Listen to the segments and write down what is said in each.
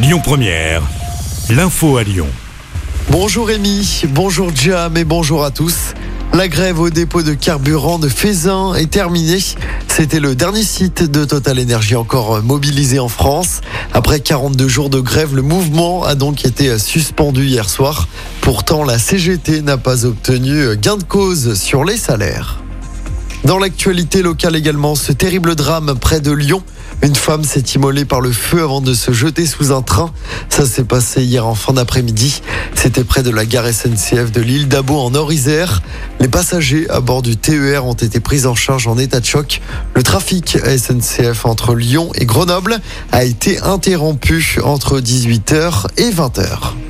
Lyon Première, l'info à Lyon. Bonjour Rémi, bonjour Jam et bonjour à tous. La grève au dépôt de carburant de Fézin est terminée. C'était le dernier site de Total Energy encore mobilisé en France. Après 42 jours de grève, le mouvement a donc été suspendu hier soir. Pourtant, la CGT n'a pas obtenu gain de cause sur les salaires. Dans l'actualité locale également, ce terrible drame près de Lyon. Une femme s'est immolée par le feu avant de se jeter sous un train. Ça s'est passé hier en fin d'après-midi. C'était près de la gare SNCF de l'île d'Abo en Nord-Isère. Les passagers à bord du TER ont été pris en charge en état de choc. Le trafic à SNCF entre Lyon et Grenoble a été interrompu entre 18h et 20h.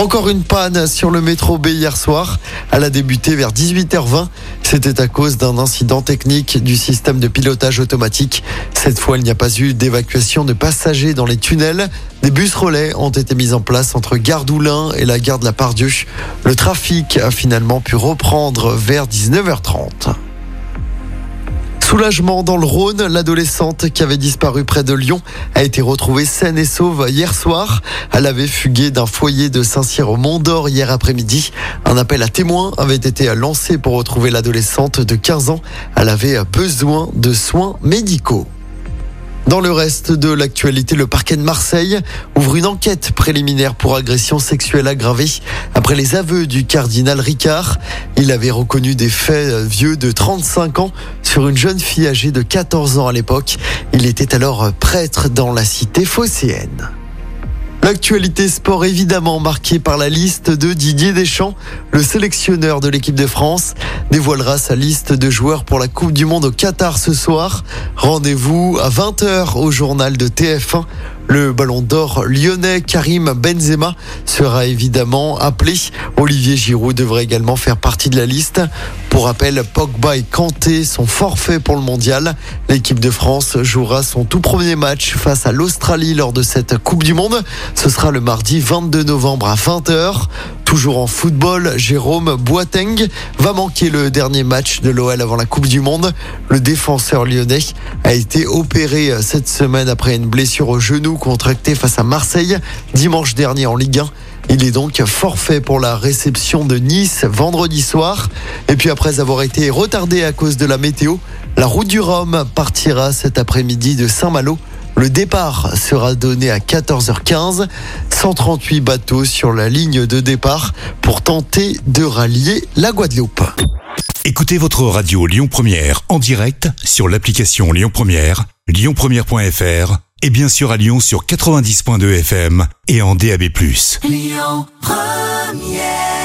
Encore une panne sur le métro B hier soir. Elle a débuté vers 18h20. C'était à cause d'un incident technique du système de pilotage automatique. Cette fois, il n'y a pas eu d'évacuation de passagers dans les tunnels. Des bus relais ont été mis en place entre Gare d'Oulin et la gare de la Pardieu. Le trafic a finalement pu reprendre vers 19h30. Soulagement dans le Rhône, l'adolescente qui avait disparu près de Lyon a été retrouvée saine et sauve hier soir. Elle avait fugué d'un foyer de Saint-Cyr au Mont d'Or hier après-midi. Un appel à témoins avait été lancé pour retrouver l'adolescente de 15 ans. Elle avait besoin de soins médicaux. Dans le reste de l'actualité, le parquet de Marseille ouvre une enquête préliminaire pour agression sexuelle aggravée après les aveux du cardinal Ricard. Il avait reconnu des faits vieux de 35 ans sur une jeune fille âgée de 14 ans à l'époque. Il était alors prêtre dans la cité phocéenne. L'actualité sport évidemment marquée par la liste de Didier Deschamps, le sélectionneur de l'équipe de France, dévoilera sa liste de joueurs pour la Coupe du Monde au Qatar ce soir. Rendez-vous à 20h au journal de TF1. Le ballon d'or lyonnais Karim Benzema sera évidemment appelé. Olivier Giroud devrait également faire partie de la liste. Pour rappel, Pogba et Kanté sont forfaits pour le mondial. L'équipe de France jouera son tout premier match face à l'Australie lors de cette Coupe du Monde. Ce sera le mardi 22 novembre à 20h. Toujours en football, Jérôme Boateng va manquer le dernier match de l'OL avant la Coupe du Monde. Le défenseur lyonnais a été opéré cette semaine après une blessure au genou contractée face à Marseille dimanche dernier en Ligue 1. Il est donc forfait pour la réception de Nice vendredi soir. Et puis après avoir été retardé à cause de la météo, la route du Rhum partira cet après-midi de Saint-Malo. Le départ sera donné à 14h15. 138 bateaux sur la ligne de départ pour tenter de rallier la Guadeloupe. Écoutez votre radio Lyon Première en direct sur l'application Lyon Première, lyonpremière.fr et bien sûr à Lyon sur 90.2 FM et en DAB+. Lyon Première